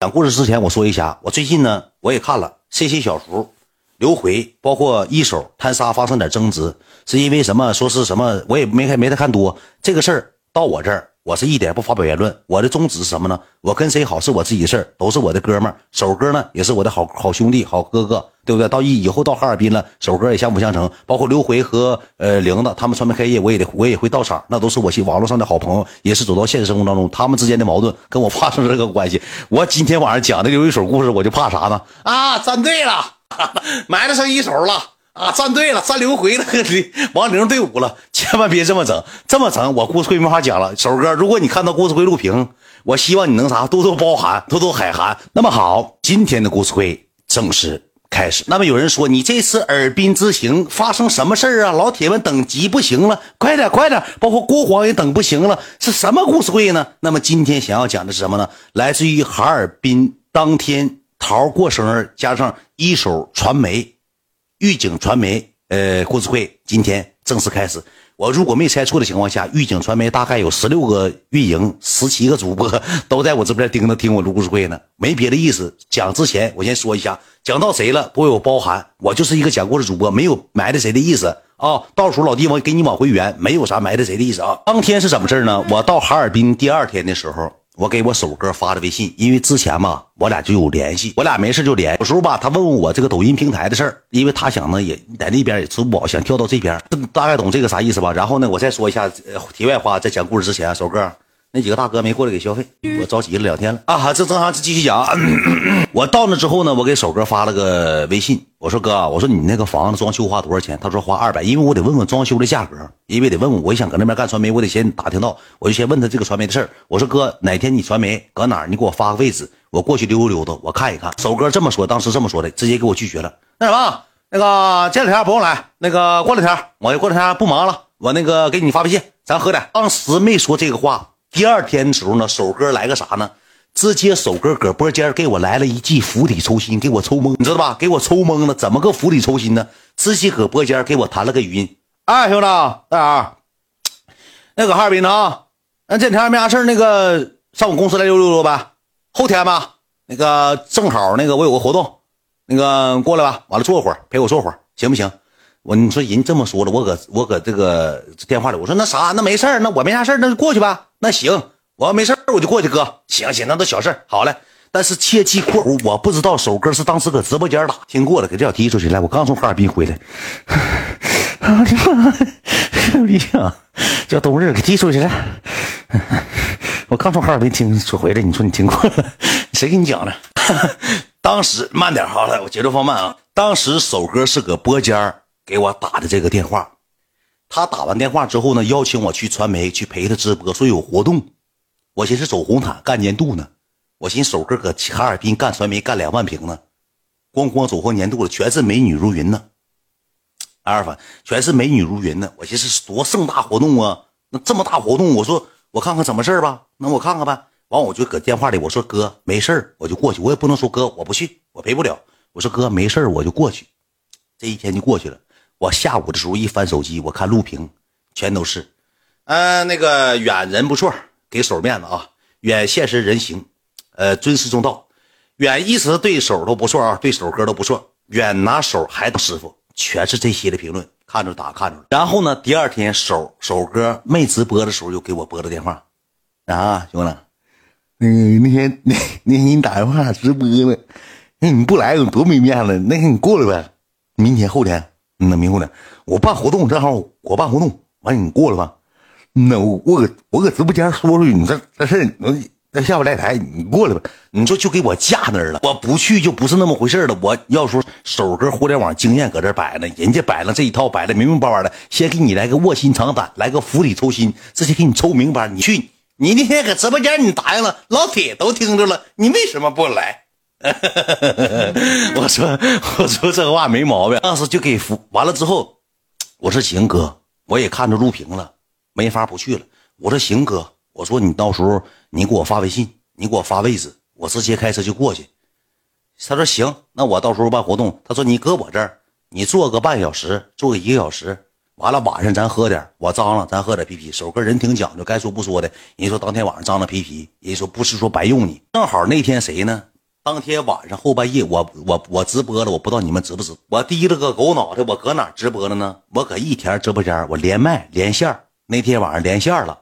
讲故事之前，我说一下，我最近呢，我也看了 C C 小厨、刘回，包括一手摊沙发生点争执，是因为什么？说是什么？我也没看没太看多这个事儿，到我这儿。我是一点不发表言论，我的宗旨是什么呢？我跟谁好是我自己的事儿，都是我的哥们儿。首哥呢也是我的好好兄弟、好哥哥，对不对？到以以后到哈尔滨了，首哥也相辅相成。包括刘回和呃玲子，他们传媒开业，我也得我也会到场，那都是我网络上的好朋友，也是走到现实生活当中，他们之间的矛盾跟我发生这个关系。我今天晚上讲的有一手故事，我就怕啥呢？啊，站队了，埋了上一手了。啊，站队了，站刘回那个王玲队伍了，千万别这么整，这么整我故事会没法讲了。首哥，如果你看到故事会录屏，我希望你能啥多多包涵，多多海涵。那么好，今天的故事会正式开始。那么有人说，你这次尔滨之行发生什么事啊？老铁们等急不行了，快点快点，包括郭黄也等不行了，是什么故事会呢？那么今天想要讲的是什么呢？来自于哈尔滨当天桃过生日，加上一手传媒。预警传媒，呃，故事会今天正式开始。我如果没猜错的情况下，预警传媒大概有十六个运营，十七个主播都在我这边盯着听我录故事会呢。没别的意思，讲之前我先说一下，讲到谁了，多有包含。我就是一个讲故事主播，没有埋汰谁的意思啊。到时候老弟我给你往回圆，没有啥埋汰谁的意思啊。当天是怎么事呢？我到哈尔滨第二天的时候。我给我首哥发的微信，因为之前嘛，我俩就有联系，我俩没事就联。有时候吧，他问问我这个抖音平台的事儿，因为他想呢也在那边也吃不饱，想跳到这边，大概懂这个啥意思吧。然后呢，我再说一下题外话，在讲故事之前，首哥。那几个大哥没过来给消费，我着急了两天了啊！这正常，继续讲。我到那之后呢，我给首哥发了个微信，我说哥，我说你那个房子装修花多少钱？他说花二百，因为我得问问装修的价格，因为得问问，我想搁那边干传媒，我得先打听到，我就先问他这个传媒的事儿。我说哥，哪天你传媒搁哪儿？你给我发个位置，我过去溜达溜达，我看一看。首哥这么说，当时这么说的，直接给我拒绝了。那什么，那个这两天不用来，那个过两天我过两天不忙了，我那个给你发微信，咱喝点。当时没说这个话。第二天的时候呢，首哥来个啥呢？直接首哥搁播间给我来了一记釜底抽薪，给我抽懵，你知道吧？给我抽懵了，怎么个釜底抽薪呢？直接搁播间给我弹了个语音。哎，兄弟，大儿，那搁哈尔滨呢？那这两天没啥事那个上我公司来溜溜溜呗。后天吧，那个正好那个我有个活动，那个过来吧，完了坐会儿，陪我坐会儿，行不行？我你说人这么说了，我搁我搁这个电话里，我说那啥，那没事那我没啥事那就过去吧。那行，我要没事我就过去，哥。行行，那都小事好嘞。但是切记括弧，我不知道首歌是当时搁直播间打听过了，给这小踢出去。来，我刚从哈尔滨回来。我的妈！李想叫冬日给踢出去了。我刚从哈尔滨听说回来，你说你听过了？谁给你讲的？当时慢点好了，我节奏放慢啊。当时首歌是搁播间给我打的这个电话，他打完电话之后呢，邀请我去传媒去陪他直播，说有活动。我寻思走红毯干年度呢，我寻思首哥搁哈尔滨干传媒干两万平呢，咣咣走过年度了，全是美女如云呢。阿尔法全是美女如云呢。我寻思多盛大活动啊，那这么大活动，我说我看看怎么事吧，那我看看呗。完我就搁电话里我说哥没事我就过去，我也不能说哥我不去，我陪不了。我说哥没事我就过去。这一天就过去了。我下午的时候一翻手机，我看录屏，全都是，嗯，那个远人不错，给手面子啊，远现实人行，呃，尊师重道，远一直对手都不错啊，对手哥都不错，远拿手还师傅，全是这些的评论，看着打看着。然后呢，第二天手手哥没直播的时候，又给我拨了电话，啊，兄弟，那个那天那那天你打电话直播呢，那你不来有多没面子，那天你过来呗，明天后天。那明后天我办活动，正好我办活动，完你过来吧。那我我搁我搁直播间说出去，你这这事那那下不来台，你过来吧。你说就给我架那儿了，我不去就不是那么回事了。我要说首哥互联网经验搁这摆呢，人家摆了这一套，摆的明明白白的，先给你来个卧薪尝胆，来个釜底抽薪，直接给你抽明白。你去，你那天搁直播间你答应了，老铁都听着了，你为什么不来？我说 我说这话没毛病，当时就给服完了之后，我说行哥，我也看着录屏了，没法不去了。我说行哥，我说你到时候你给我发微信，你给我发位置，我直接开车就过去。他说行，那我到时候办活动，他说你搁我这儿，你坐个半小时，坐个一个小时。完了，晚上咱喝点我张了，咱喝点啤啤。首哥人挺讲究，该说不说的。人说当天晚上张了啤啤，人说不是说白用你。正好那天谁呢？当天晚上后半夜，我我我直播了，我不知道你们知不知？我低了个狗脑袋，我搁哪直播了呢？我搁一田直播间，我连麦连线。那天晚上连线了，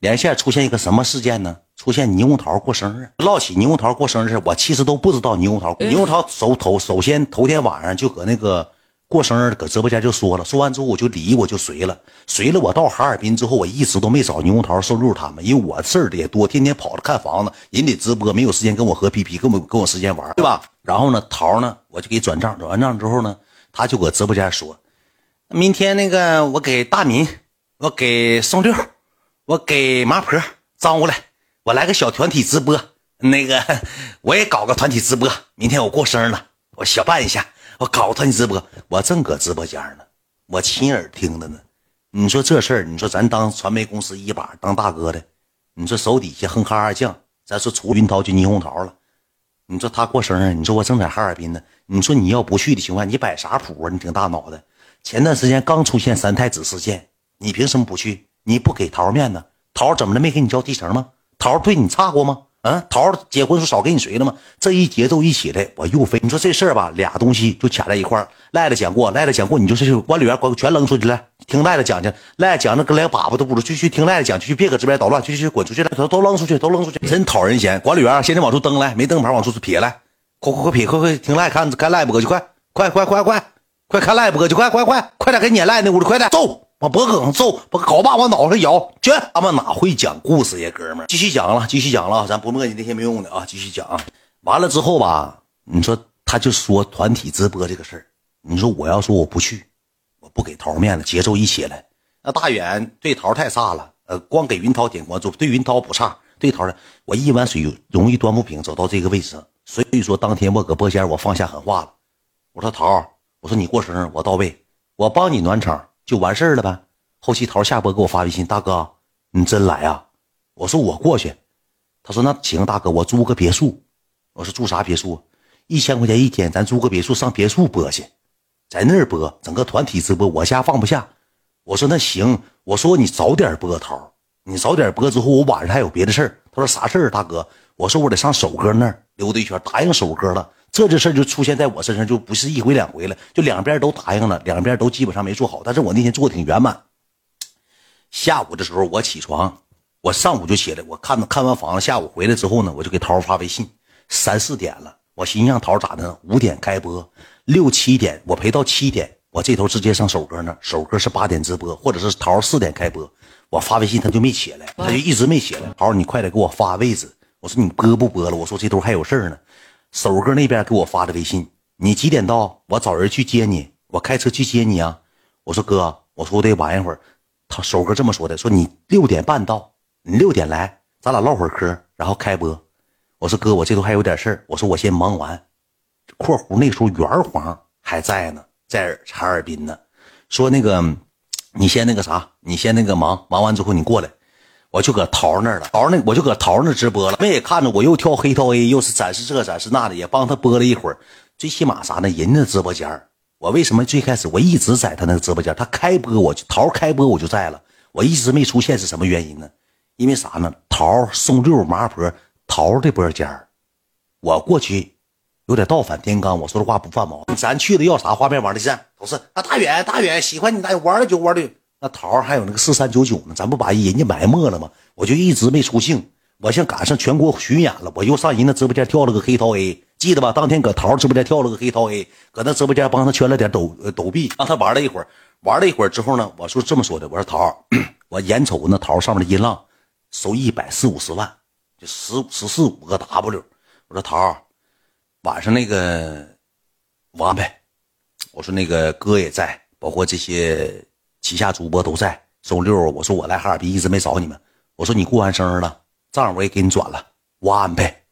连线出现一个什么事件呢？出现猕猴桃过生日。唠起猕猴桃过生日，我其实都不知道猕猴桃。猕猴桃首头首先头天晚上就搁那个。过生日搁直播间就说了，说完之后我就离我就随了，随了我到哈尔滨之后，我一直都没找牛红桃、瘦六他们，因为我事儿也多，天天跑着看房子，人得直播，没有时间跟我喝皮皮，跟我跟我时间玩，对吧？然后呢，桃呢，我就给转账，转完账之后呢，他就搁直播间说，明天那个我给大民，我给宋六，我给麻婆张过来，我来个小团体直播，那个 我也搞个团体直播，明天我过生日了，我小办一下。我搞他你直播，我正搁直播间呢，我亲耳听的呢。你说这事儿，你说咱当传媒公司一把当大哥的，你说手底下哼哈二将，咱说除云涛就霓虹桃了。你说他过生日，你说我正在哈尔滨呢。你说你要不去的情况，你摆啥谱啊？你挺大脑的。前段时间刚出现三太子事件，你凭什么不去？你不给桃面子，桃怎么了？没给你交提成吗？桃对你差过吗？嗯，桃儿结婚时候少给你随了吗？这一节奏一起来，我又飞。你说这事儿吧，俩东西就卡在一块儿。赖子讲过，赖子讲过，你就是管理员，管全扔出去了。听赖子讲去，赖子讲的跟连粑粑都不如，去去听赖子讲去，别搁这边捣乱，去去滚出去了，都都扔出去，都扔出去，真讨人嫌。管理员，现在往出蹬来，没灯牌往出撇来，快快快撇，快快听赖看看赖播去，快快快快快快看赖播去，快快快快点给撵赖那屋里，快点揍。往脖梗上揍，把镐把往脑袋上摇，去！他们哪会讲故事呀，哥们儿？继续讲了，继续讲了，咱不磨叽那些没用的啊！继续讲。完了之后吧，你说他就说团体直播这个事儿，你说我要说我不去，我不给桃面子，节奏一起来，那大远对桃太差了，呃，光给云涛点关注，对云涛不差，对桃的，我一碗水容易端不平，走到这个位置，所以说当天我搁播间我放下狠话了，我说桃，我说你过生日我到位，我帮你暖场。就完事儿了呗。后期桃下播给我发微信，大哥，你真来啊？我说我过去。他说那行，大哥，我租个别墅。我说住啥别墅？一千块钱一天，咱租个别墅上别墅播去，在那儿播，整个团体直播，我家放不下。我说那行，我说你早点播，桃，你早点播之后，我晚上还有别的事儿。他说啥事儿，大哥？我说我得上首哥那儿溜达一圈，答应首哥了。这这事儿就出现在我身上，就不是一回两回了，就两边都答应了，两边都基本上没做好。但是我那天做的挺圆满。下午的时候我起床，我上午就起来，我看看完房子，下午回来之后呢，我就给桃发微信，三四点了，我寻思让桃咋的呢？五点开播，六七点我陪到七点，我这头直接上首哥那，首哥是八点直播，或者是桃四点开播，我发微信他就没起来，他就一直没起来。桃，你快点给我发位置，我说你播不播了？我说这头还有事儿呢。首哥那边给我发的微信，你几点到？我找人去接你，我开车去接你啊。我说哥，我说我得晚一会儿。他首哥这么说的，说你六点半到，你六点来，咱俩唠会儿嗑，然后开播。我说哥，我这头还有点事儿。我说我先忙完。括弧那时候圆黄还在呢，在哈尔滨呢。说那个，你先那个啥，你先那个忙，忙完之后你过来。我就搁桃那儿了，桃那我就搁桃那直播了。妹也看着我又跳黑桃 A，又是展示这展示那的，也帮他播了一会儿。最起码啥呢？人家直播间我为什么最开始我一直在他那个直播间他开播，我就桃开播我就在了，我一直没出现是什么原因呢？因为啥呢？桃送六麻婆桃的播间我过去有点倒反天罡，我说的话不犯毛病。咱去的要啥画面网站都是啊，大远大远喜欢你大远玩的就玩的。那桃还有那个四三九九呢，咱不把人家埋没了吗？我就一直没出镜。我像赶上全国巡演了，我又上人家直播间跳了个黑桃 A，记得吧？当天搁桃直播间跳了个黑桃 A，搁那直播间帮他圈了点抖抖币，让他玩了一会儿。玩了一会儿之后呢，我说这么说的，我说桃，我眼瞅那桃上面的音浪收一百四五十万，就十十四五个 W。我说桃，晚上那个我安排。我说那个哥也在，包括这些。旗下主播都在，周六我说我来哈尔滨一直没找你们，我说你过完生日了，账我也给你转了，我安排。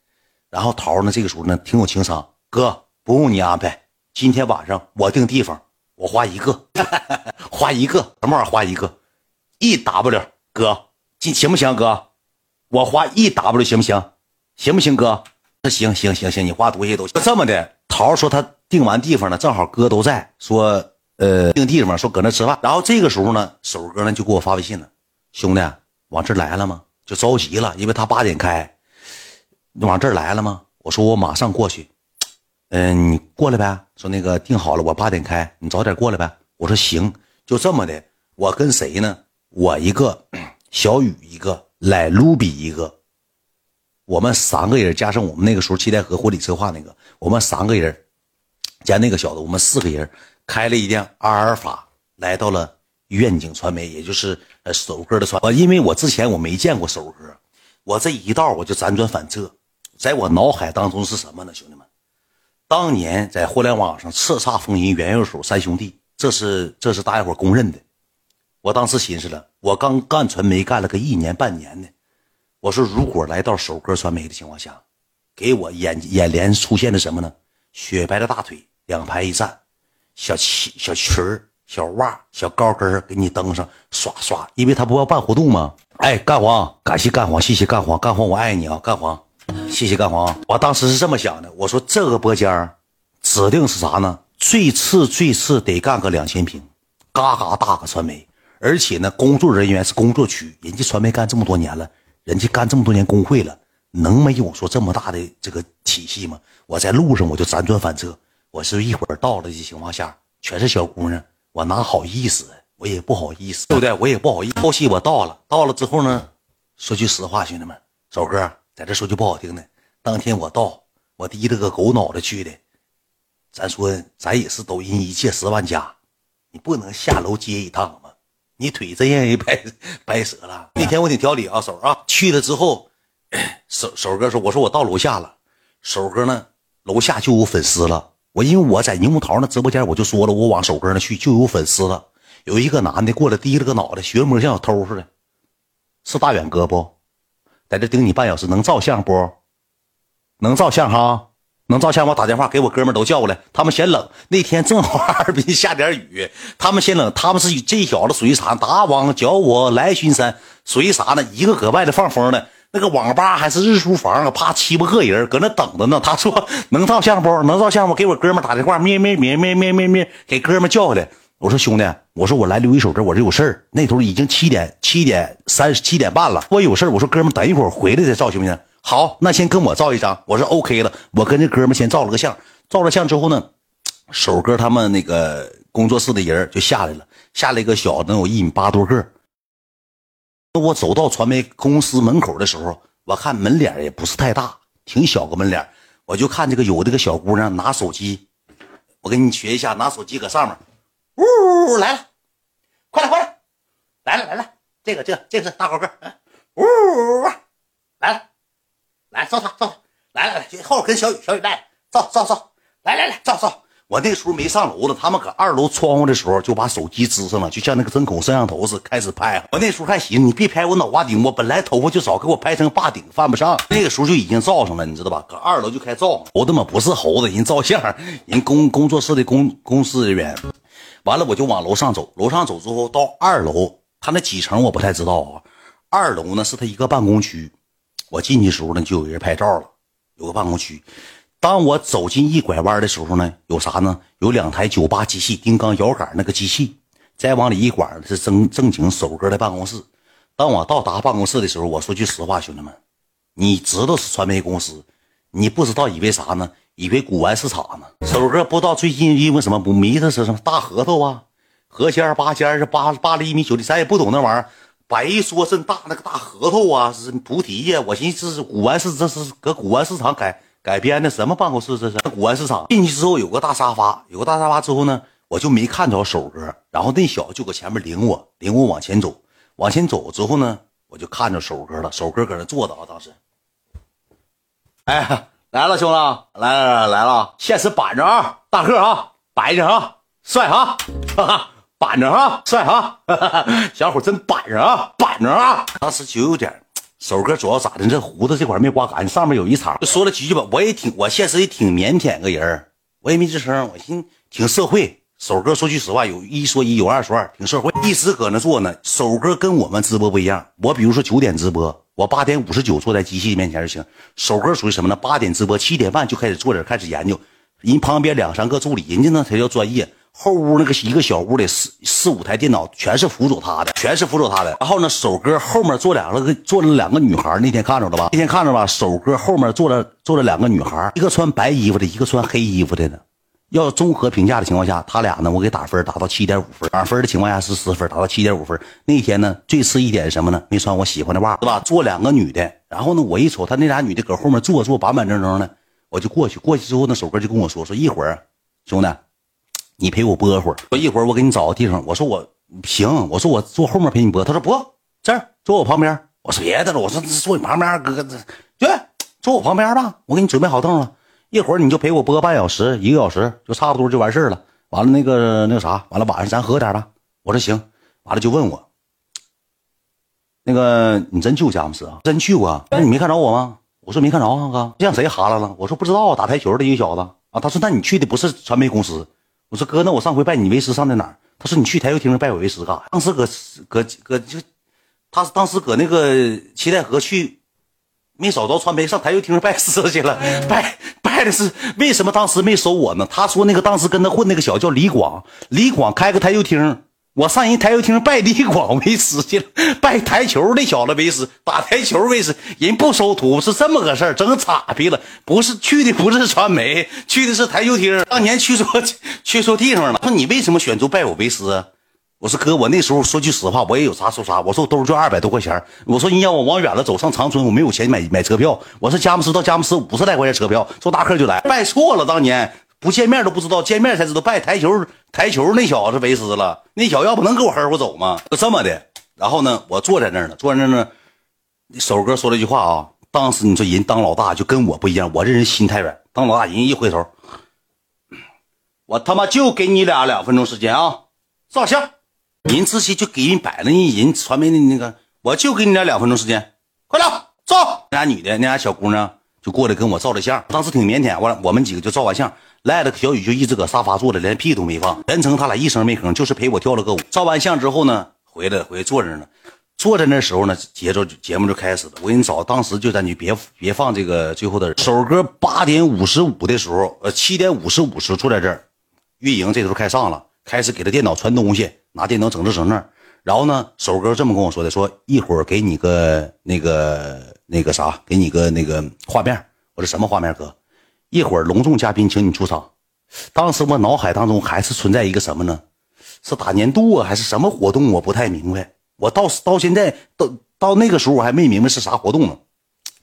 然后桃呢，这个时候呢挺有情商，哥不用你安排，今天晚上我定地方，我花一个，花一个什么玩意儿花一个，一 W 哥，行行不行哥？我花一 W 行不行？行不行哥？那行行行行，你花多些都行。这么的，桃说他定完地方了，正好哥都在，说。呃，定地方说搁那吃饭，然后这个时候呢，首哥呢就给我发微信了，兄弟，往这来了吗？就着急了，因为他八点开，往这来了吗？我说我马上过去。嗯，你过来呗。说那个定好了，我八点开，你早点过来呗。我说行，就这么的。我跟谁呢？我一个，小雨一个，来卢比一个。我们三个人加上我们那个时候七台河婚礼策划那个，我们三个人加那个小子，我们四个人开了一辆阿尔法，来到了愿景传媒，也就是呃首哥的传。我因为我之前我没见过首哥，我这一道我就辗转反侧，在我脑海当中是什么呢？兄弟们，当年在互联网上叱咤风云元右手三兄弟，这是这是大家伙公认的。我当时寻思了，我刚干传媒干了个一年半年的。我说，如果来到首歌传媒的情况下，给我眼眼帘出现的什么呢？雪白的大腿，两排一站，小旗、小裙儿、小袜、小高跟给你登上，刷刷，因为他不要办活动吗？哎，干黄，感谢干黄，谢谢干黄，干黄我爱你啊，干黄，谢谢干黄。我当时是这么想的，我说这个播间指定是啥呢？最次最次得干个两千平，嘎嘎大个传媒。而且呢，工作人员是工作区，人家传媒干这么多年了，人家干这么多年工会了，能没有说这么大的这个体系吗？我在路上我就辗转反侧，我是一会儿到了的情况下，全是小姑娘，我哪好意思？我也不好意思，对不对？我也不好意思。后期我到了，到了之后呢，说句实话，兄弟们，首哥在这说句不好听的，当天我到，我低着个狗脑袋去的，咱说咱也是抖音一届十万加，你不能下楼接一趟。你腿真让人掰掰折了。那天我挺挑理啊，手啊，去了之后，手手哥说：“我说我到楼下了。”手哥呢，楼下就有粉丝了。我因为我在柠檬桃那直播间，我就说了，我往首哥那去就有粉丝了。有一个男的过来，低了个脑袋，学模像小偷似的，是大远哥不？在这盯你半小时，能照相不？能照相哈。能照相，我打电话给我哥们都叫过来。他们嫌冷，那天正好哈尔滨下点雨，他们嫌冷。他们是这小子属于啥？打王叫我来巡山，属于啥呢？一个搁外头放风呢，那个网吧还是日租房啊？怕七八个人搁那等着呢。他说能照相不？能照相不？给我哥们打电话，咩咩咩咩咩咩咩，给哥们叫回来。我说兄弟，我说我来留一手这，我这有事儿。那头已经七点七点三十七点半了，我有事儿。我说哥们，等一会儿回来再照行不行？好，那先跟我照一张，我说 OK 了。我跟这哥们先照了个相，照了相之后呢，手哥他们那个工作室的人就下来了，下来一个小能有一米八多个。我走到传媒公司门口的时候，我看门脸也不是太大，挺小个门脸。我就看这个有这个小姑娘拿手机，我给你学一下，拿手机搁上面，呜来了，快来快来，来了来了，这个这个这个是大高个，呜来了。来照他照他，来来来，后跟小雨小雨来照照照，来来来照照。我那时候没上楼了，他们搁二楼窗户的时候就把手机支上了，就像那个针孔摄像头似，开始拍。我那时候还寻思，你别拍我脑瓜顶，我本来头发就少，给我拍成霸顶犯不上。那个时候就已经照上了，你知道吧？搁二楼就开照。猴子嘛不是猴子，人照相，人工工作室的工公司人员。完了我就往楼上走，楼上走之后到二楼，他那几层我不太知道啊。二楼呢是他一个办公区。我进去时候呢，就有人拍照了，有个办公区。当我走进一拐弯的时候呢，有啥呢？有两台酒吧机器，丁钢摇杆那个机器。再往里一拐是正正经首哥的办公室。当我到达办公室的时候，我说句实话，兄弟们，你知道是传媒公司，你不知道以为啥呢？以为古玩市场呢？首哥不知道最近因为什么迷的是什么大核桃啊，核尖八尖是八八厘米九厘，咱也不懂那玩意儿。白说这大那个大核桃啊，是菩提呀！我寻思这是古玩市，这是搁古玩市场改改编的什么办公室？这是古玩市场。进去之后有个大沙发，有个大沙发之后呢，我就没看着手哥，然后那小子就搁前面领我，领我往前走，往前走之后呢，我就看着手哥了。手哥搁那坐着啊，当时，哎，来了，兄弟，来来来来了，现实板着啊，大个啊，白着啊，帅啊，哈哈。板着啊，帅哈，小伙真板着啊，板着啊！当时就有点，手哥主要咋的？这胡子这块没刮干净，上面有一茬。就说了几句吧，我也挺，我现实也挺腼腆个人我也没吱声。我寻挺社会。手哥说句实话，有一说一，有二说二，挺社会。一直搁那坐呢。手哥跟我们直播不一样，我比如说九点直播，我八点五十九坐在机器面前就行。手哥属于什么呢？八点直播，七点半就开始坐着开始研究。人旁边两三个助理，人家那才叫专业。后屋那个一个小屋里四四五台电脑，全是辅佐他的，全是辅佐他的。然后呢，首哥后面坐两个坐了两个女孩，那天看着了吧？那天看着吧？首哥后面坐了坐了两个女孩，一个穿白衣服的，一个穿黑衣服的呢。要综合评价的情况下，他俩呢，我给打分打到七点五分，满分的情况下是十分，打到七点五分。那天呢，最次一点是什么呢？没穿我喜欢的袜，对吧？坐两个女的，然后呢，我一瞅，他那俩女的搁后面坐坐板板正正的，我就过去，过去之后，那首哥就跟我说说一会儿，兄弟，你陪我播会儿，说一会儿我给你找个地方。我说我行，我说我坐后面陪你播。他说不，这儿坐我旁边。我说别的了，我说坐你旁边，哥哥，对，坐我旁边吧，我给你准备好凳了。一会儿你就陪我播半小时，一个小时就差不多就完事儿了。完了那个那个啥，完了晚上咱喝点吧。我说行。完了就问我，那个你真去过佳木斯啊？真去过？那你没看着我吗？我说没看着啊，哥。让谁哈了了？我说不知道，打台球的一个小子啊。他说那你去的不是传媒公司？我说哥，那我上回拜你为师上在哪儿？他说你去台球厅拜我为师干啥？当时搁搁搁就，他当时搁那个七台河去，没找着传媒，上台球厅拜师去了，拜。拜的是为什么当时没收我呢？他说那个当时跟他混那个小叫李广，李广开个台球厅，我上人台球厅拜李广为师去了，拜台球那小子为师，打台球为师，人不收徒是这么个事儿，整岔劈了，不是去的不是传媒，去的是台球厅，当年去错 去错地方了。说你为什么选择拜我为师？我说哥，我那时候说句实话，我也有啥说啥。我说我兜就二百多块钱。我说你让我往远了走，上长春，我没有钱买买车票。我说佳木斯到佳木斯五十来块钱车票，坐大客就来。拜错了，当年不见面都不知道，见面才知道拜台球台球那小子为师了。那小子要不能给我合伙走吗？就这么的。然后呢，我坐在那儿呢，坐在那儿呢。首哥说了一句话啊，当时你说人当老大就跟我不一样，我这人心太软，当老大人一回头，我他妈就给你俩两分钟时间啊，照相。人直接就给人摆了，人人传媒的那个，我就给你俩两分钟时间，快点照。那俩女的，那俩小姑娘就过来跟我照了相，当时挺腼腆。我，我们几个就照完相，赖了小雨就一直搁沙发坐着，连屁都没放，全程他俩一声没吭，就是陪我跳了个舞。照完相之后呢，回来回来坐着呢，坐在那时候呢，节奏节目就开始了。我给你找，当时就咱就别别放这个最后的首歌，八点五十五的时候，呃，七点五十五时坐在这儿，运营这时候开上了，开始给他电脑传东西。拿电脑整这整那，然后呢，首哥这么跟我说的，说一会儿给你个那个那个啥，给你个那个画面。我说什么画面哥？一会儿隆重嘉宾请你出场。当时我脑海当中还是存在一个什么呢？是打年度啊，还是什么活动？我不太明白。我到到现在到到那个时候我还没明白是啥活动呢。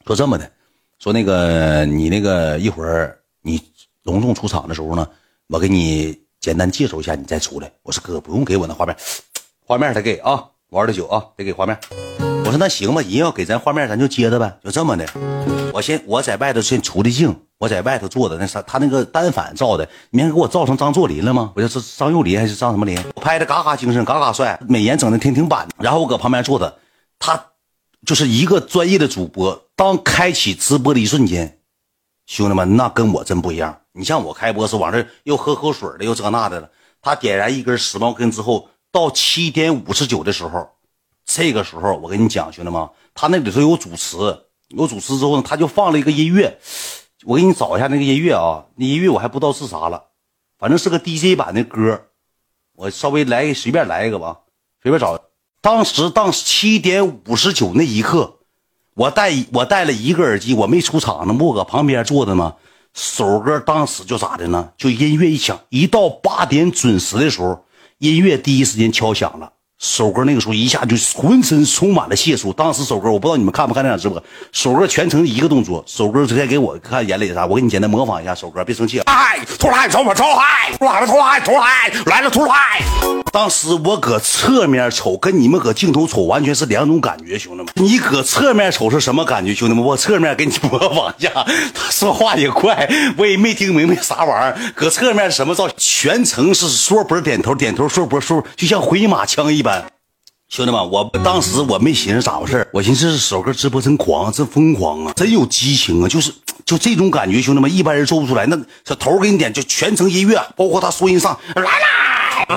说这么的，说那个你那个一会儿你隆重出场的时候呢，我给你。简单介绍一下，你再出来。我说哥，不用给我那画面，画面得给啊，玩的久啊，得给画面。我说那行吧，人要给咱画面，咱就接着呗，就这么的。我先我在外头先出的镜，我在外头坐的那啥，他那个单反照的，明天给我照成张作霖了吗？我就是张幼霖还是张什么霖？我拍的嘎嘎精神，嘎嘎帅，美颜整的挺挺板。然后我搁旁边坐着，他就是一个专业的主播。当开启直播的一瞬间。兄弟们，那跟我真不一样。你像我开播是往这又喝口水的，又这那的了。他点燃一根十毛根之后，到七点五十九的时候，这个时候我跟你讲，兄弟们，他那里头有主持，有主持之后呢，他就放了一个音乐。我给你找一下那个音乐啊，那音乐我还不知道是啥了，反正是个 DJ 版的歌。我稍微来随便来一个吧，随便找。当时当七点五十九那一刻。我戴我戴了一个耳机，我没出场呢，我搁旁边坐着呢。首歌当时就咋的呢？就音乐一响，一到八点准时的时候，音乐第一时间敲响了。首哥那个时候一下就浑身充满了解数。当时首哥我不知道你们看不看那场直播，首哥全程一个动作。首哥直接给我看眼里啥，我给你简单模仿一下。首哥别生气。嗨，出来，走吧，出来，出来，出来，出来，来了，出来。当时我搁侧面瞅，跟你们搁镜头瞅完全是两种感觉，兄弟们。你搁侧面瞅是什么感觉，兄弟们？我侧面给你模仿一下。他说话也快，我也没听明白啥玩意儿。搁侧面什么造型？全程是说波点头，点头说波说，就像回马枪一般。兄弟们，我当时我没寻思咋回事我寻思首歌直播真狂，真疯狂啊，真有激情啊，就是就这种感觉，兄弟们一般人做不出来。那小头给你点，就全程音乐，包括他说音上来啦，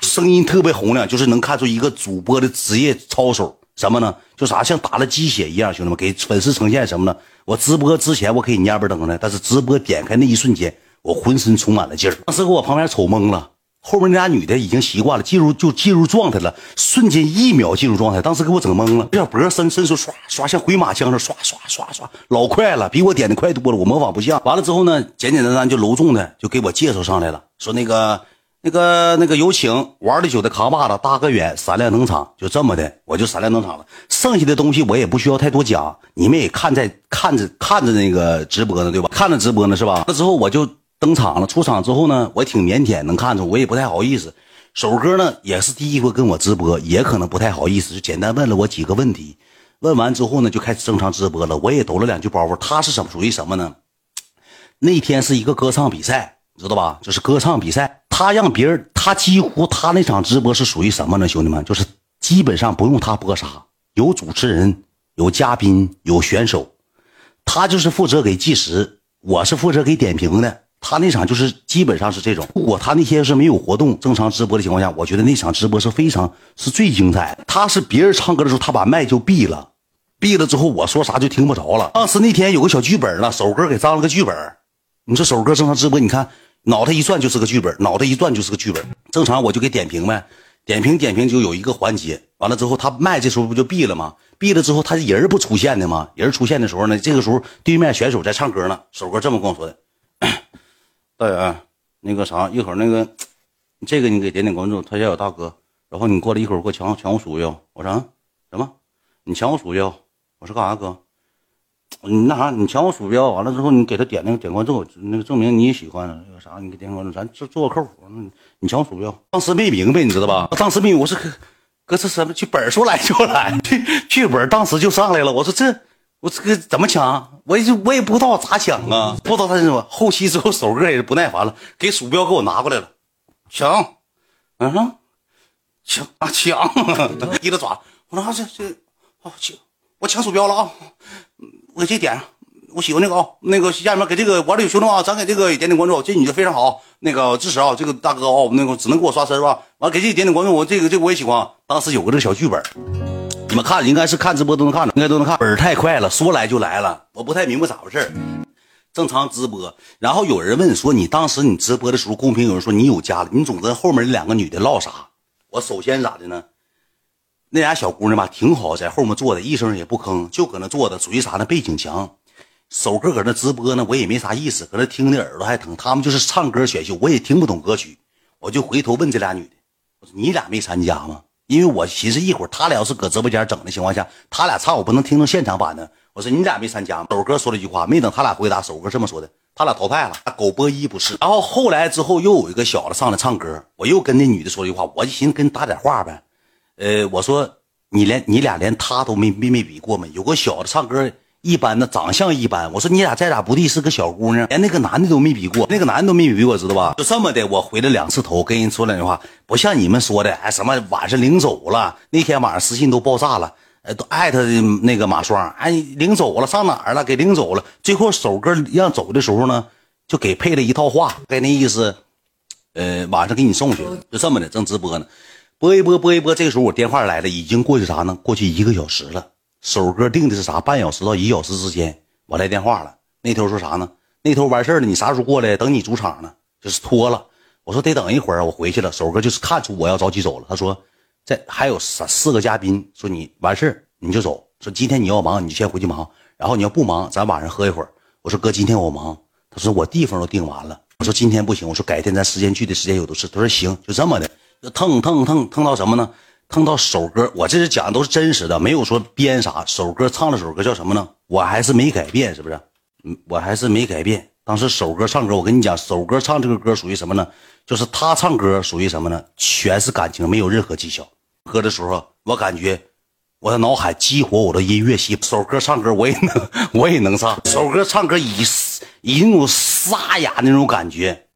声音特别洪亮，就是能看出一个主播的职业操守。什么呢？就啥像打了鸡血一样，兄弟们给粉丝呈现什么呢？我直播之前我可以蔫不登的，但是直播点开那一瞬间，我浑身充满了劲儿。当时给我旁边瞅懵了。后面那俩女的已经习惯了，进入就进入状态了，瞬间一秒进入状态，当时给我整懵了。这小脖伸伸出唰唰像回马枪似的，唰唰唰唰，老快了，比我点的快多了。我模仿不像。完了之后呢，简简单单就隆重的就给我介绍上来了，说那个那个那个有请玩的久的扛把子大哥远闪亮登场，就这么的，我就闪亮登场了。剩下的东西我也不需要太多讲，你们也看在看着看着那个直播呢，对吧？看着直播呢，是吧？那之后我就。登场了，出场之后呢，我挺腼腆，能看出我也不太好意思。首哥呢也是第一回跟我直播，也可能不太好意思，就简单问了我几个问题。问完之后呢，就开始正常直播了。我也抖了两句包袱。他是什么属于什么呢？那天是一个歌唱比赛，知道吧？就是歌唱比赛。他让别人，他几乎他那场直播是属于什么呢？兄弟们，就是基本上不用他播啥，有主持人，有嘉宾，有选手，他就是负责给计时，我是负责给点评的。他那场就是基本上是这种。如果他那天是没有活动，正常直播的情况下，我觉得那场直播是非常是最精彩。他是别人唱歌的时候，他把麦就闭了，闭了之后我说啥就听不着了。当时那天有个小剧本了，首歌给张了个剧本。你说首歌正常直播，你看脑袋一转就是个剧本，脑袋一转就是个剧本。正常我就给点评呗，点评点评就有一个环节，完了之后他麦这时候不就闭了吗？闭了之后他人不出现的吗？人出现的时候呢，这个时候对面选手在唱歌呢，首歌这么跟我说的。大远，那个啥，一会儿那个，这个你给点点关注，他家有大哥。然后你过来一会儿给我抢抢我鼠标。我说什么？你抢我鼠标？我说干啥哥？你那啥，你抢我鼠标，完了之后你给他点那个点关注，那个证明你也喜欢。那个啥，你给点关注，咱做做个客服。你抢我鼠标，当时没明白，你知道吧？当时没，我是哥，哥这什么剧本说来就来，剧剧本当时就上来了。我说这。我这个怎么抢？我也我也不知道咋抢啊！不知道他是什么。后期之后，手哥也是不耐烦了，给鼠标给我拿过来了，抢，嗯，抢啊抢！一个爪，我说这这，哦抢，我抢鼠标了啊！我给这点上，我喜欢那个啊，那个下面给这个玩的有兄弟啊，咱给这个点点关注，这女的非常好，那个支持啊，这个大哥啊，那个只能给我刷身吧？完给这点点关注，我这个这个我也喜欢。当时有个这个小剧本。你们看，应该是看直播都能看着，应该都能看。本儿太快了，说来就来了，我不太明白咋回事正常直播，然后有人问说，你当时你直播的时候，公屏有人说你有家了，你总跟后面那两个女的唠啥？我首先咋的呢？那俩小姑娘吧，挺好，在后面坐的，一声也不吭，就搁那坐着，属于啥呢？背景墙。首哥搁那直播呢，我也没啥意思，搁那听的耳朵还疼。他们就是唱歌选秀，我也听不懂歌曲，我就回头问这俩女的，我说你俩没参加吗？因为我寻思一会儿他俩要是搁直播间整的情况下，他俩唱我不能听成现场版的。我说你俩没参加吗？狗哥说了一句话，没等他俩回答，首哥这么说的：他俩淘汰了，狗波一不是。然后后来之后又有一个小子上来唱歌，我又跟那女的说了一句话，我就寻思跟打点话呗。呃，我说你连你俩连他都没没没比过吗？有个小子唱歌。一般的长相一般，我说你俩再咋不地是个小姑娘，连那个男的都没比过，那个男的都没比过，知道吧？就这么的，我回了两次头，跟人说两句话，不像你们说的，哎，什么晚上领走了，那天晚上私信都爆炸了，呃，都艾特那个马双，哎，领走了，上哪儿了？给领走了。最后首歌让走的时候呢，就给配了一套话，该那意思，呃，晚上给你送去，就这么的，正直播呢，播一播，播一播，这个时候我电话来了，已经过去啥呢？过去一个小时了。首歌定的是啥？半小时到一小时之间，我来电话了。那头说啥呢？那头完事儿了，你啥时候过来？等你主场呢，就是拖了。我说得等一会儿，我回去了。首哥就是看出我要着急走了。他说，在还有三四个嘉宾，说你完事儿你就走。说今天你要忙，你就先回去忙。然后你要不忙，咱晚上喝一会儿。我说哥，今天我忙。他说我地方都定完了。我说今天不行。我说改天咱时间聚的时间有的是。他说行，就这么的，就腾腾腾腾到什么呢？碰到首歌，我这是讲的都是真实的，没有说编啥。首歌唱了首歌叫什么呢？我还是没改变，是不是？嗯，我还是没改变。当时首歌唱歌，我跟你讲，首歌唱这个歌属于什么呢？就是他唱歌属于什么呢？全是感情，没有任何技巧。歌的时候，我感觉我的脑海激活我的音乐系。首歌唱歌我也能，我也能唱。首歌唱歌以以那种沙哑那种感觉。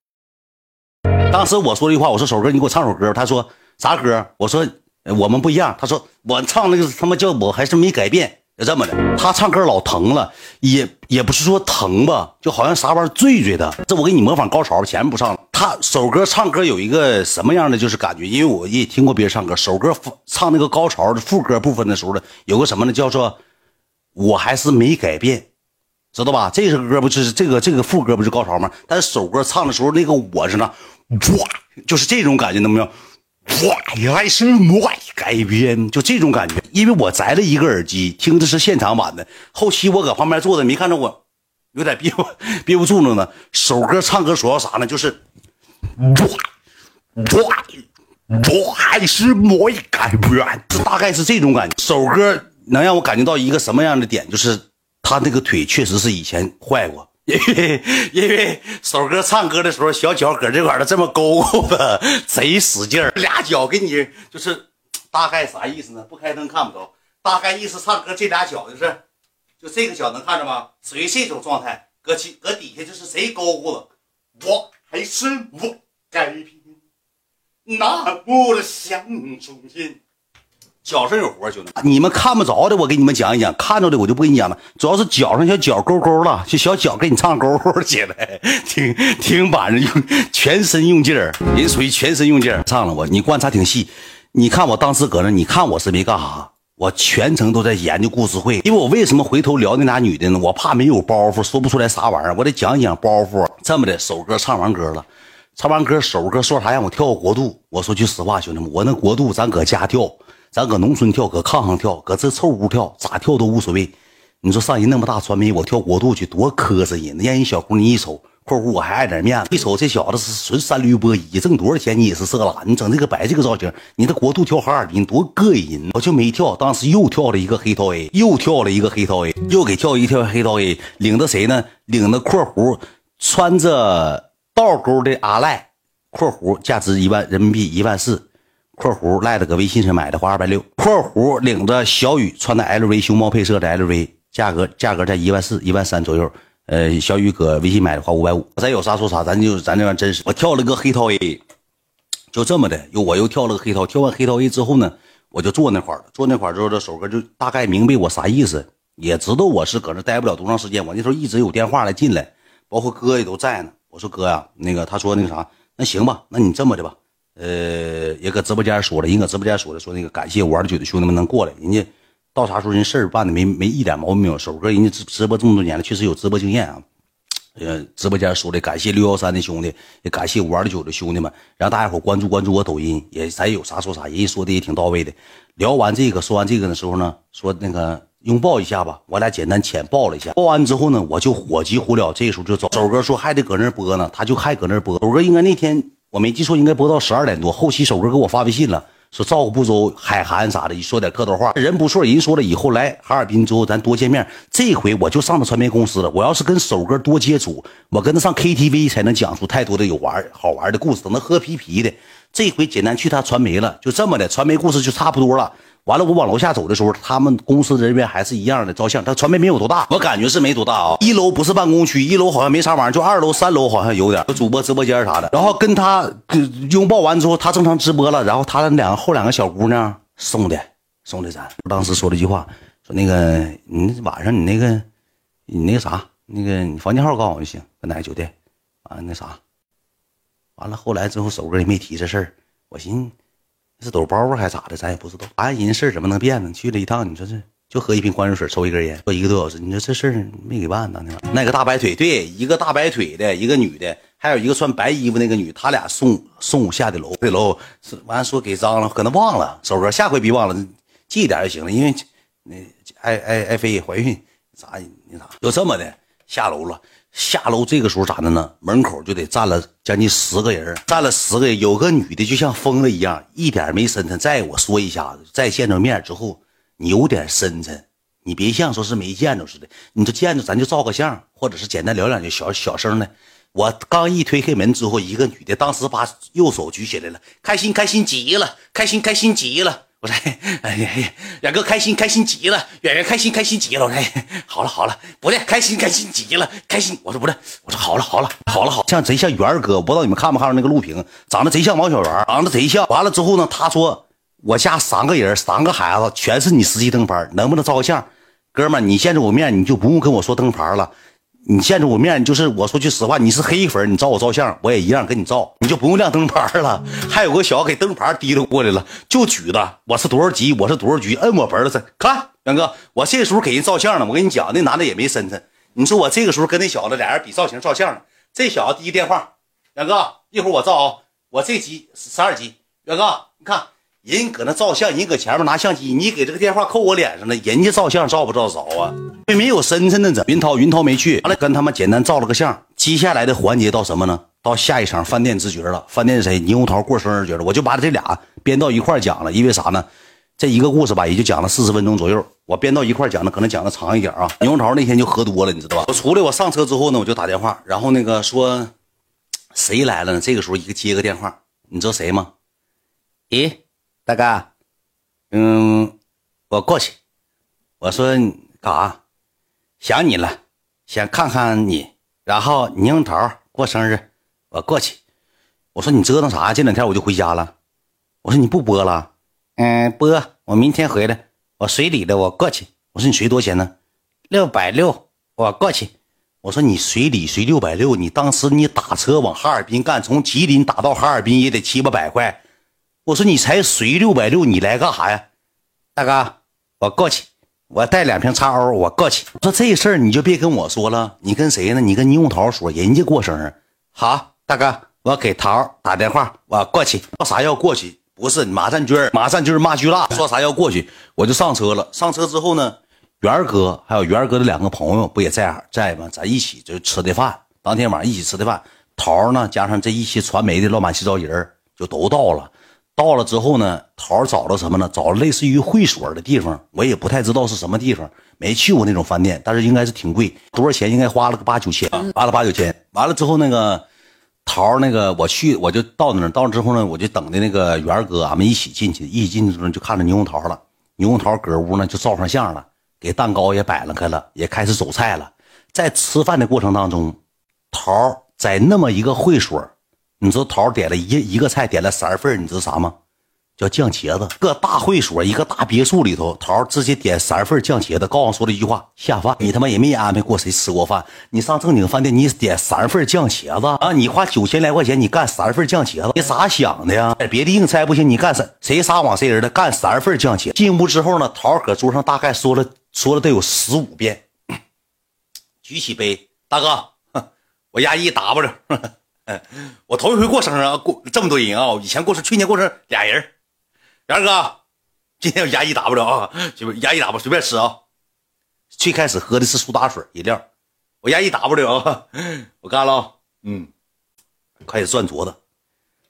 当时我说了一句话，我说首歌你给我唱首歌。他说啥歌？我说。我们不一样，他说我唱那个他妈叫我还是没改变，就这么的。他唱歌老疼了，也也不是说疼吧，就好像啥玩意儿醉醉的。这我给你模仿高潮，前面不上了。他首歌唱歌有一个什么样的就是感觉，因为我也听过别人唱歌，首歌唱那个高潮的副歌部分的时候呢，有个什么呢？叫做我还是没改变，知道吧？这首歌不就是这个这个副歌不是高潮吗？但是首歌唱的时候那个我是呢。哇，就是这种感觉，能不能？哇，还是我改编，就这种感觉。因为我摘了一个耳机，听的是现场版的。后期我搁旁边坐着，没看着我，有点憋 憋不住了呢。首歌唱歌主要啥呢？就是哇哇哇，还是我改编，这大概是这种感觉。首歌能让我感觉到一个什么样的点？就是他那个腿确实是以前坏过。因为 因为首哥唱歌的时候，小脚搁这块儿这么勾勾的，贼使劲儿，俩脚给你就是大概啥意思呢？不开灯看不着，大概意思唱歌这俩脚就是，就这个脚能看着吗？属于这种状态，搁起搁底下就是谁勾勾的，我还是我改变，那么的相中心。脚上有活，兄弟，你们看不着的，我给你们讲一讲；看着的，我就不给你讲了。主要是脚上小脚勾勾了，就小脚给你唱勾勾起来，挺挺板着用，全身用劲儿，人属于全身用劲儿唱了。我你观察挺细，你看我当时搁那，你看我是没干啥，我全程都在研究故事会。因为我为什么回头聊那俩女的呢？我怕没有包袱，说不出来啥玩意儿，我得讲一讲包袱。这么的，首歌唱完歌了，唱完歌首歌说啥让我跳个国度？我说句实话，兄弟们，我那国度咱搁家跳。咱搁农村跳，搁炕上跳，搁这臭屋跳，咋跳都无所谓。你说上人那么大传媒，我跳国度去多磕碜人！让人小姑娘一瞅，括弧我还爱点面子。一瞅这小子是纯三驴波一，挣多少钱你也是色拉。你整这个白这个造型，你这国度跳哈尔滨多膈应人！我就没跳，当时又跳了一个黑桃 A，又跳了一个黑桃 A，又给跳一跳黑桃 A，领着谁呢？领着括弧穿着倒钩的阿赖，括弧价值一万人民币一万四。括弧赖的搁微信上买的，花二百六。括弧领着小雨穿的 LV 熊猫配色的 LV，价格价格在一万四、一万三左右。呃，小雨搁微信买的，花五百五。咱有啥说啥，咱就咱这玩意真实。我跳了个黑桃 A，就这么的，又我又跳了个黑桃。跳完黑桃 A 之后呢，我就坐那块了。坐那块之后，这首歌就大概明白我啥意思，也知道我是搁那待不了多长时间。我那时候一直有电话来进来，包括哥也都在呢。我说哥呀，那个他说那个啥，那行吧，那你这么的吧。呃，也搁直播间说了，人搁直播间说了，说那个感谢玩的九的兄弟们能过来，人家到啥时候人事儿办的没没一点毛病没有。首哥人家直直播这么多年了，确实有直播经验啊。呃，直播间说的感谢六幺三的兄弟，也感谢玩的九的兄弟们，让大家伙关注关注我抖音，也咱有啥说啥，人家说的也挺到位的。聊完这个，说完这个的时候呢，说那个拥抱一下吧，我俩简单浅抱了一下。抱完之后呢，我就火急火燎，这个时候就走。首哥说还得搁那播呢，他就还搁那播。首哥应该那天。我没记错，应该播到十二点多。后期首哥给我发微信了，说照顾不周，海涵啥的，说点客套话。人不错，人说了，以后来哈尔滨之后，咱多见面。这回我就上他传媒公司了。我要是跟首哥多接触，我跟他上 KTV 才能讲出太多的有玩好玩的故事，等他喝啤啤的。这回简单去他传媒了，就这么的，传媒故事就差不多了。完了，我往楼下走的时候，他们公司人员还是一样的照相。他传媒没有多大，我感觉是没多大啊。一楼不是办公区，一楼好像没啥玩意儿，就二楼、三楼好像有点有主播直播间啥的。然后跟他拥抱完之后，他正常直播了。然后他的两个后两个小姑娘送的送的咱。当时说了一句话，说那个你晚上你那个你那个啥那个你房间号告诉我就行，搁哪个酒店完啊？那啥，完了后来之后，首哥也没提这事儿。我寻思。是抖包袱还是咋的？咱也不知道。哎，人事怎么能变呢？去了一趟，你说这就喝一瓶矿泉水，抽一根烟，坐一个多小时。你说这事儿没给办呢？那个大白腿，对，一个大白腿的一个女的，还有一个穿白衣服那个女，他俩送送下的楼，这楼是完说给脏了，可能忘了。首哥，下回别忘了，记一点就行了。因为那爱爱爱妃怀孕啥那啥，就这么的下楼了。下楼这个时候咋的呢？门口就得站了将近十个人，站了十个人，有个女的就像疯了一样，一点没深沉。再我说一下子，再见着面之后，你有点深沉，你别像说是没见着似的。你就见着咱就照个相，或者是简单聊两句，小小声的。我刚一推开门之后，一个女的当时把右手举起来了，开心开心极了，开心开心极了。我说，哎呀，远哥开心开心极了，远远开心开心极了。我说，好了好了，不对，开心开心极了，开心。我说不对，我说好了好了好了好，像贼像元哥，我不知道你们看没看到那个录屏，长得贼像王小源，长得贼像。完了之后呢，他说我家三个人，三个孩子全是你实习灯牌，能不能照个相？哥们，你见着我面，你就不用跟我说灯牌了。你见着我面，就是我说句实话，你是黑粉，你照我照相，我也一样跟你照，你就不用亮灯牌了。还有个小给灯牌提溜过来了，就举的我是多少级，我是多少局，摁我盆子上看，杨哥，我这时候给人照相呢。我跟你讲，那男的也没深沉。你说我这个时候跟那小子俩人比造型照相呢，这小子第一电话，远哥，一会儿我照啊，我这集十二集。远哥，你看人搁那照相，人搁前面拿相机，你给这个电话扣我脸上了，人家照相照不照着啊？明明有身份的怎？云涛，云涛没去，完了跟他们简单照了个相。接下来的环节到什么呢？到下一场饭店之角了。饭店是谁？猕猴桃过生日角了。我就把这俩编到一块讲了，因为啥呢？这一个故事吧，也就讲了四十分钟左右。我编到一块讲的，可能讲的长一点啊。猕猴桃那天就喝多了，你知道吧？我出来，我上车之后呢，我就打电话，然后那个说谁来了呢？这个时候一个接个电话，你知道谁吗？咦，大哥，嗯，我过去。我说干啥？想你了，想看看你。然后猕猴桃过生日，我过去。我说你折腾啥？这两天我就回家了。我说你不播了？嗯，播。我明天回来。我随礼的，我过去。我说你随多少钱呢？六百六。我过去。我说你随礼随六百六，你当时你打车往哈尔滨干，从吉林打到哈尔滨也得七八百块。我说你才随六百六，你来干啥呀？大哥，我过去，我带两瓶叉 O，我过去。我说这事儿你就别跟我说了，你跟谁呢？你跟猕猴桃说，人家过生日。好，大哥，我给桃打电话，我过去。说啥要过去？不是马占军马占军骂巨辣，说啥要过去，我就上车了。上车之后呢？元哥还有元哥的两个朋友不也在在吗？咱一起就吃的饭，当天晚上一起吃的饭。桃呢，加上这一些传媒的乱七八糟人就都到了。到了之后呢，桃找了什么呢？找了类似于会所的地方，我也不太知道是什么地方，没去过那种饭店，但是应该是挺贵，多少钱？应该花了个八九千，花了八九千。完了之后，那个桃那个我去，我就到那儿，到了之后呢，我就等的那个元哥，俺们一起进去，一起进去就看着牛红桃了。牛红桃搁屋呢，就照上相了。给蛋糕也摆了开了，也开始走菜了。在吃饭的过程当中，桃在那么一个会所，你知道桃点了一一个菜，点了三份，你知道啥吗？叫酱茄子。个大会所，一个大别墅里头，桃直接点三份酱茄子。告诉我说了一句话：下饭。你他妈也没安排过谁吃过饭，你上正经饭店，你点三份酱茄子啊？你花九千来块钱，你干三份酱茄子，你咋想的呀？别的硬菜不行，你干啥？谁撒谎谁人的？干三份酱茄。进屋之后呢，桃搁桌上大概说了。说了得有十五遍，举起杯，大哥，我压一 W，我头一回过生日啊，过这么多人啊，以前过生，去年过生俩人，元哥，今天我压一 W 啊，就压一 W 随便吃啊。最开始喝的是苏打水饮料，我压一 W 啊，我干了，嗯，开始转桌子，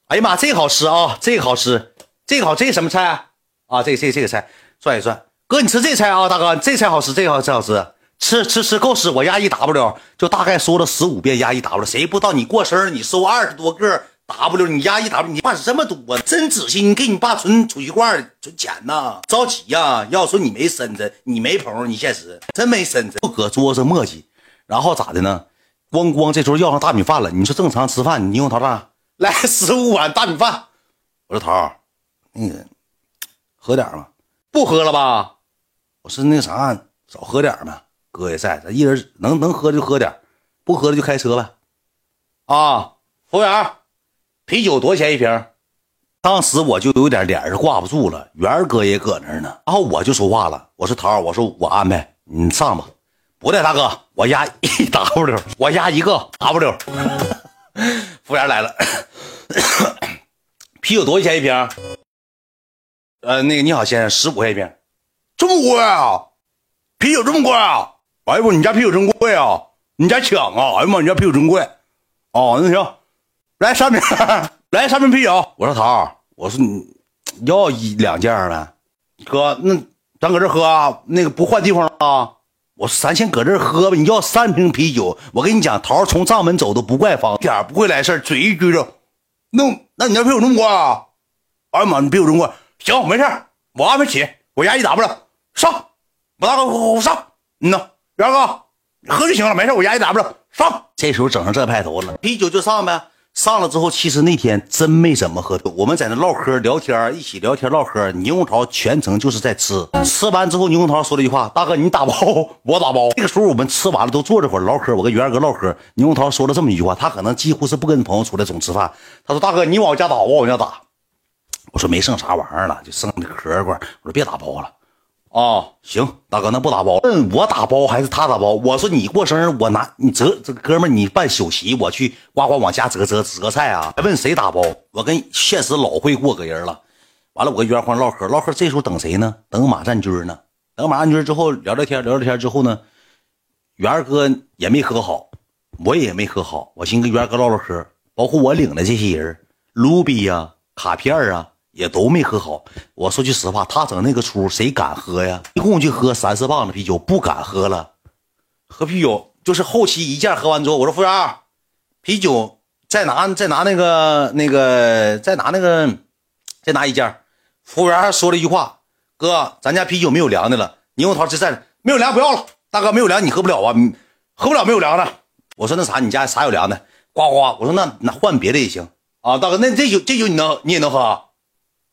哎呀妈，这个好吃啊，这个好吃，这个好，这个什么菜啊？啊，这这这个菜，转一转。哥，你吃这菜啊，大哥，这菜好吃，这个好吃，好吃，吃吃吃够吃。我压一 W，就大概说了十五遍压一 W。谁不知道你过生日你收二十多个 W，你压一 W，你爸是这么多，真仔细。你给你爸存储蓄罐存钱呐，着急呀。要说你没身子，你没朋友，你现实真没身子，不搁桌上磨叽。然后咋的呢？咣咣，这时候要上大米饭了。你说正常吃饭，你用桃子来十五碗大米饭。我说桃那个喝点吧，不喝了吧？我是那啥，少喝点呗。哥也在，咱一人能能喝就喝点，不喝了就开车呗。啊，服务员，啤酒多少钱一瓶？当时我就有点脸是挂不住了。元哥也搁那儿呢，然后我就说话了，我说桃我说我安排你上吧。不对，大哥，我压一 W，我压一个 W。服务员来了，啤酒多少钱一瓶？呃，那个你好，先生，十五块钱一瓶。这么贵啊！啤酒这么贵啊！哎呀妈，你家啤酒真贵啊！你家抢啊！哎呀妈，你家啤酒真贵。哦，那行，来三瓶，来三瓶啤酒。我说桃我说你要一两件呗。哥，那咱搁这喝啊？那个不换地方了啊？我说咱先搁这喝吧。你要三瓶啤酒，我跟你讲，桃从账门走都不怪方，点不会来事嘴一撅着。那那你家啤酒这么贵啊？哎呀妈，你啤酒这么贵？行，没事我安排起，我压一 W。上，我大哥，我上，嗯呐，元哥，喝就行了，没事，我压一 W 上。这时候整上这派头了，啤酒就上呗。上了之后，其实那天真没怎么喝，我们在那唠嗑聊天，一起聊天唠嗑。猕猴桃全程就是在吃，吃完之后，猕猴桃说了一句话：“大哥，你打包，我打包。”这个时候我们吃完了，都坐这会儿唠嗑。我跟元哥唠嗑，猕猴桃说了这么一句话：“他可能几乎是不跟朋友出来总吃饭。”他说：“大哥，你往我家打，我往家打。”我说：“没剩啥玩意儿了，就剩那壳块。”我说：“别打包了。”啊，行，大哥，那不打包，问我打包还是他打包？我说你过生日，我拿你折这哥们儿，你办酒席，我去呱呱往家折折折菜啊？还问谁打包？我跟现实老会过个人了。完了，我跟袁欢唠嗑唠嗑，这时候等谁呢？等马占军呢？等马占军之后聊聊天，聊聊天之后呢，元儿哥也没喝好，我也没喝好。我寻思跟元哥唠唠嗑，包括我领的这些人，卢比呀、卡片啊。也都没喝好。我说句实话，他整那个出，谁敢喝呀？一共就喝三四磅的啤酒，不敢喝了。喝啤酒就是后期一件喝完之后，我说服务员，啤酒再拿再拿那个那个再拿那个再拿一件。服务员还说了一句话：“哥，咱家啤酒没有凉的了。”猕猴桃这在没有凉不要了，大哥没有凉你喝不了啊，喝不了没有凉的。我说那啥，你家啥有凉的？呱呱，我说那那换别的也行啊，大哥，那这酒这酒你能你也能喝？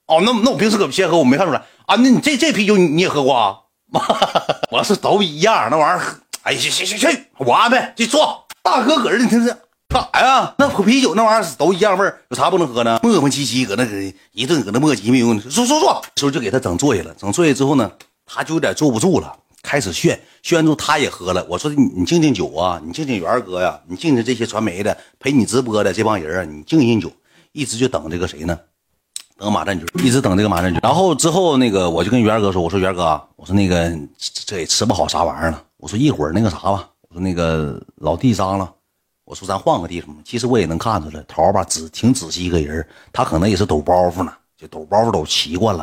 哦，那那我平时可先喝，我没看出来啊。那你这这啤酒你也喝过啊？我是都一样，那玩意儿，哎，去去去去，我安排去坐。大哥搁这，你听这干啥呀？那啤酒那玩意儿都一样味儿，有啥不能喝呢？磨磨唧唧搁那一顿搁那磨叽没用。坐坐坐，时候就给他整坐下了。整坐下之后呢，他就有点坐不住了，开始炫炫完之后他也喝了。我说你你敬敬酒啊，你敬敬元哥呀，你敬敬这些传媒的陪你直播的这帮人啊，你敬敬酒。一直就等这个谁呢？等马占军，一直等这个马占军。然后之后那个，我就跟元哥说：“我说元哥，我说那个这也吃不好啥玩意儿了。我说一会儿那个啥吧，我说那个老弟脏了，我说咱换个地方。其实我也能看出来，桃吧仔挺仔细一个人，他可能也是抖包袱呢，就抖包袱抖习惯了，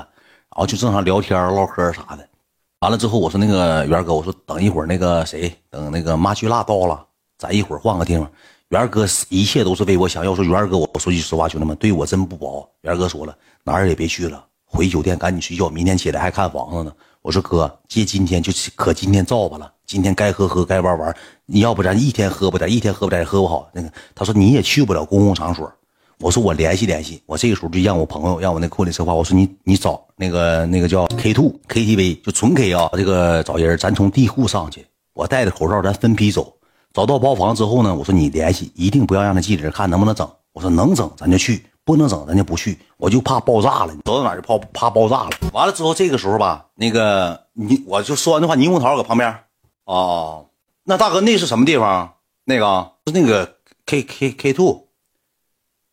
然后就正常聊天唠嗑啥的。完了之后，我说那个元哥，我说等一会儿那个谁，等那个马巨辣到了，咱一会儿换个地方。”元哥一切都是为我想要。说元哥，我说句实话，兄弟们，对我真不薄。元哥说了，哪儿也别去了，回酒店赶紧睡觉，明天起来还看房子呢。我说哥，借今天就可今天造吧了，今天该喝喝，该玩玩。你要不咱一天喝不点，一天喝不点，喝不好。那个他说你也去不了公共场所。我说我联系联系。我这个时候就让我朋友，让我那库里策划，我说你你找那个那个叫 K two KTV，就纯 K 啊，这个找人，咱从地库上去，我戴着口罩，咱分批走。找到包房之后呢，我说你联系，一定不要让那记者看能不能整。我说能整咱就去，不能整咱就不去。我就怕爆炸了，走到哪就怕怕爆炸了。完了之后，这个时候吧，那个你我就说完这话，霓虹桃搁旁边哦，那大哥那是什么地方？那个是那个 K K K two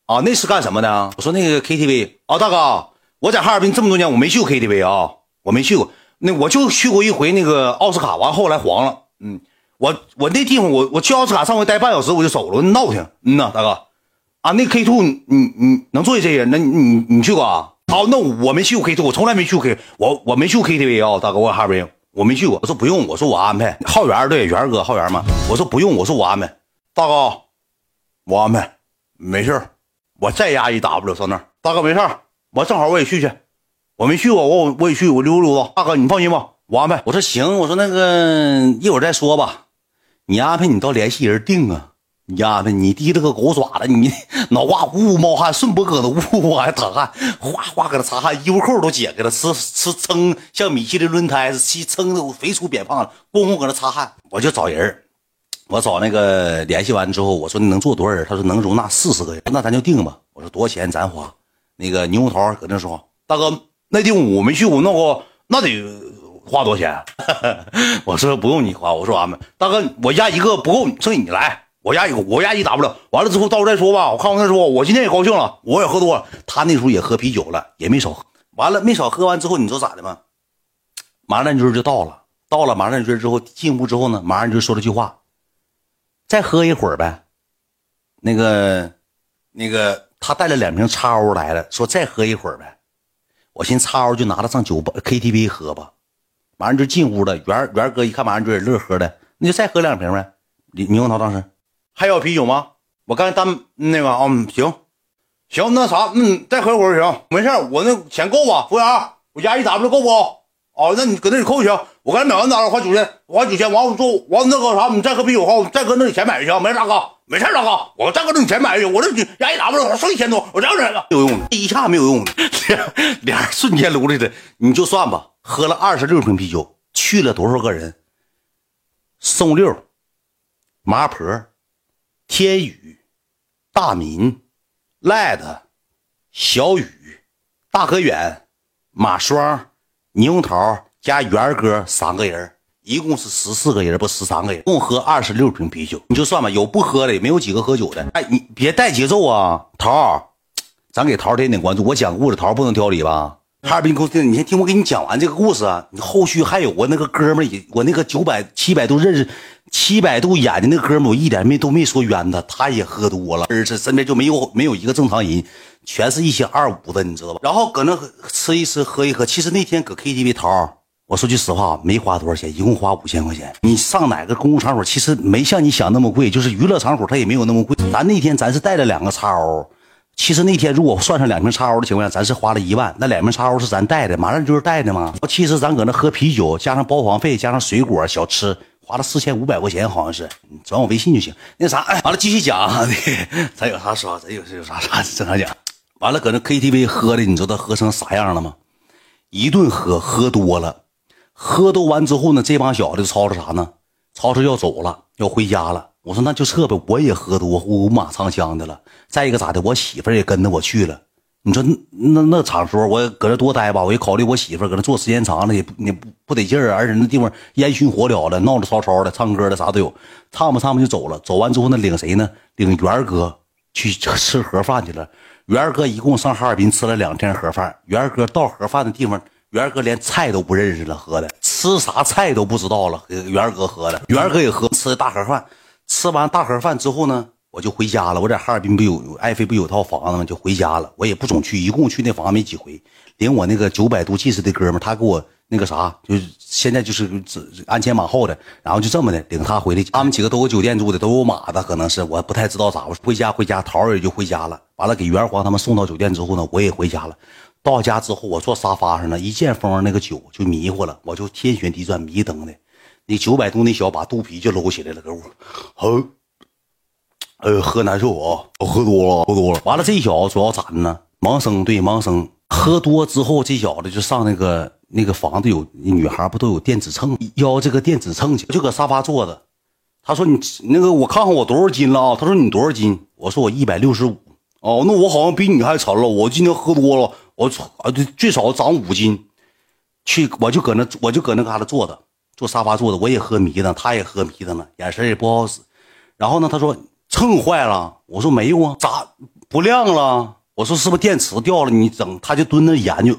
啊，那是干什么的？我说那个 KTV 啊，大哥，我在哈尔滨这么多年，我没去过 KTV 啊，我没去过。那我就去过一回那个奥斯卡，完后来黄了，嗯。我我那地方我我去奥斯卡上回待半小时我就走了，闹挺。嗯呐，大哥，啊那 K two 你你能坐下这些人？那你你你去过啊？好，那我没去过 K two，我从来没去过 K，我我没去过 KTV 啊，大哥，我哈尔滨我没去过。我说不用，我说我安排。浩源对，源哥浩源嘛。我说不用，我说我安排。大哥，我安排，没事我再压一 W 上那。大哥没事我正好我也去去，我没去过，我我也去，我溜达溜达。大哥你放心吧，我安排。我说行，我说那个一会儿再说吧。你安排你到联系人定啊！你安排你提了个狗爪子，你 脑瓜呜呜冒汗，顺脖搁那呜呜还淌汗，哗哗搁那擦汗，衣服扣都解开了，吃吃撑像米其林轮胎似的，撑的我肥粗扁胖的，咣咣搁那擦汗。我就找人我找那个联系完之后，我说你能坐多少人？他说能容纳四十个人，那咱就定吧。我说多少钱咱花？那个猕猴桃搁那说，大哥那地方我没去过，那个那得。花多少钱？我说不用你花，我说俺们。大哥，我压一个不够，剩下你来。我压一个，我压一 W。完了之后到时候再说吧。我看完再说。我今天也高兴了，我也喝多了。他那时候也喝啤酒了，也没少喝。完了没少喝完之后，你知道咋的吗？马占军就到了，到了马占军之后进屋之后呢，马上就说了句话：“再喝一会儿呗。”那个那个他带了两瓶叉 O 来了，说再喝一会儿呗。我寻思叉 O 就拿它上酒吧 KTV 喝吧。马上就进屋了，元元哥一看马上就乐呵的，那就再喝两瓶呗。猕猕猴桃当时还要啤酒吗？我刚才单那个啊，行行，那啥，嗯，再喝一会儿行，没事我那钱够吧？服务员，我压一 W 够不？哦，那你搁那里扣行。我刚才买完单了，花九千，花九千。完我说完那个啥，你再喝啤酒哈，再搁那里钱买就行。没事大哥，没事大哥，我再搁那里钱买就行。我这压一 W 剩一千多，我这样子没有用的，一下没有用的，脸瞬间撸来的，你就算吧。喝了二十六瓶啤酒，去了多少个人？宋六、麻婆、天宇、大民、赖子、小雨、大和远、马双、猕猴桃、加元哥三个人，一共是十四个人，不十三个人，共喝二十六瓶啤酒。你就算吧，有不喝的，也没有几个喝酒的。哎，你别带节奏啊，桃儿咱给桃儿点点关注。我讲故事，桃儿不能挑理吧？哈尔滨公司，你先听我给你讲完这个故事啊。你后续还有我那个哥们儿，我那个九百七百度认识，七百度眼的那哥们儿，我一点没都没说冤他，他也喝多了，而是身边就没有没有一个正常人，全是一些二五的，你知道吧？然后搁那吃一吃，喝一喝。其实那天搁 KTV 桃，我说句实话，没花多少钱，一共花五千块钱。你上哪个公共场所，其实没像你想那么贵，就是娱乐场所，它也没有那么贵。咱那天咱是带了两个叉 O。其实那天如果算上两瓶叉 O 的情况下，咱是花了一万。那两瓶叉 O 是咱带的，马上就是带的嘛。其实咱搁那喝啤酒，加上包房费，加上水果小吃，花了四千五百块钱，好像是。转我微信就行。那啥，哎完了继续讲。咱有啥说，咱有有啥啥正常讲。完了搁那 KTV 喝的，你知道喝成啥样了吗？一顿喝，喝多了，喝多完之后呢，这帮小子吵吵啥呢？吵吵要走了，要回家了。我说那就撤呗，我也喝多五马长枪的了。再一个咋的，我媳妇也跟着我去了。你说那那场所，我搁这多待吧，我一考虑我媳妇搁那坐时间长了也不也不不得劲儿，而且那地方烟熏火燎的，闹得吵吵的，唱歌的啥都有。唱吧唱吧就走了，走完之后呢，领谁呢？领元哥去吃盒饭去了。元哥一共上哈尔滨吃了两天盒饭。元哥到盒饭的地方，元哥连菜都不认识了，喝的吃啥菜都不知道了。元哥喝的，元哥也喝吃的大盒饭。吃完大盒饭之后呢，我就回家了。我在哈尔滨不有爱妃不有套房子吗？就回家了。我也不总去，一共去那房子没几回。领我那个九百度近视的哥们他给我那个啥，就是现在就是鞍前马后的。然后就这么的领他回来。他们几个都有酒店住的，都有马的，可能是我不太知道咋回事。回家回家，桃儿也就回家了。完了给元皇他们送到酒店之后呢，我也回家了。到家之后，我坐沙发上呢，一见风那个酒就迷糊了，我就天旋地转，迷瞪的。那九百度那小把肚皮就搂起来了，搁屋，好，呃，喝难受啊，我喝多了，喝多了。完了，这小子主要咋的呢？盲生对盲生，喝多之后，这小子就上那个那个房子有女孩不都有电子秤，要这个电子秤去，就搁沙发坐着。他说你那个我看看我多少斤了啊？他说你多少斤？我说我一百六十五。哦，那我好像比你还沉了。我今天喝多了，我啊最最少长五斤。去，我就搁那我就搁那嘎达坐着。坐沙发坐的，我也喝迷瞪，他也喝迷瞪了，眼神也不好使。然后呢，他说秤坏了，我说没有啊，咋不亮了？我说是不是电池掉了？你整，他就蹲那研究，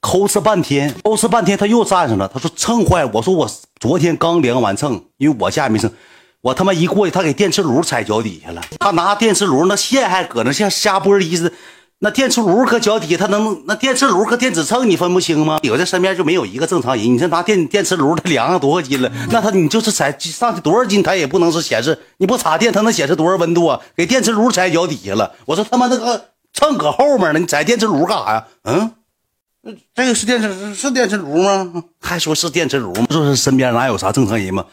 抠哧半天，抠哧半天，他又站上了。他说秤坏，我说我昨天刚量完秤，因为我家也没秤，我他妈一过去，他给电磁炉踩脚底下了，他拿电磁炉那线还搁那像瞎玻璃似的。那电磁炉搁脚底，它能那电磁炉和电子秤你分不清吗？有这身边就没有一个正常人。你这拿电电磁炉，它量上多少斤了？那它你就是踩上去多少斤，它也不能是显示。你不插电，它能显示多少温度啊？给电磁炉踩脚底下了。我说他妈那个秤搁后面呢，你踩电磁炉干啥呀？嗯，这个是电磁是电磁炉吗？还说是电磁炉吗？说是身边哪有啥正常人吗？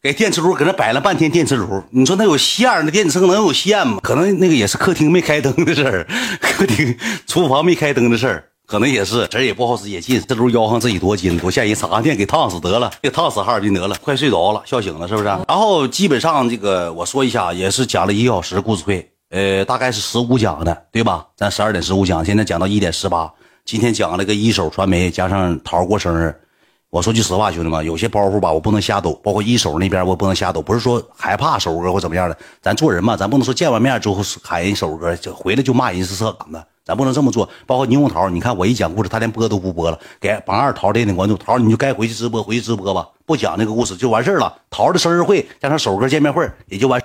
给电磁炉搁那摆了半天，电磁炉，你说那有线，那电子秤能有线吗？可能那个也是客厅没开灯的事儿，客厅、厨房没开灯的事儿，可能也是，这也不好使，也近。这炉腰上自己多金，多吓人，插上电给烫死得了，给烫死哈尔滨得了，快睡着了，笑醒了是不是？然后基本上这个我说一下，也是讲了一个小时故事会，呃，大概是十五讲的，对吧？咱十二点十五讲，现在讲到一点十八，今天讲了个一手传媒，加上桃过生日。我说句实话，兄弟们，有些包袱吧，我不能瞎抖。包括一手那边，我不能瞎抖。不是说害怕手哥或怎么样的，咱做人嘛，咱不能说见完面之后喊人手哥，就回来就骂人是色杆子，咱不能这么做。包括霓虹桃，你看我一讲故事，他连播都不播了。给榜二桃点点关注，桃你就该回去直播，回去直播吧，不讲那个故事就完事了。桃的生日会加上手哥见面会也就完。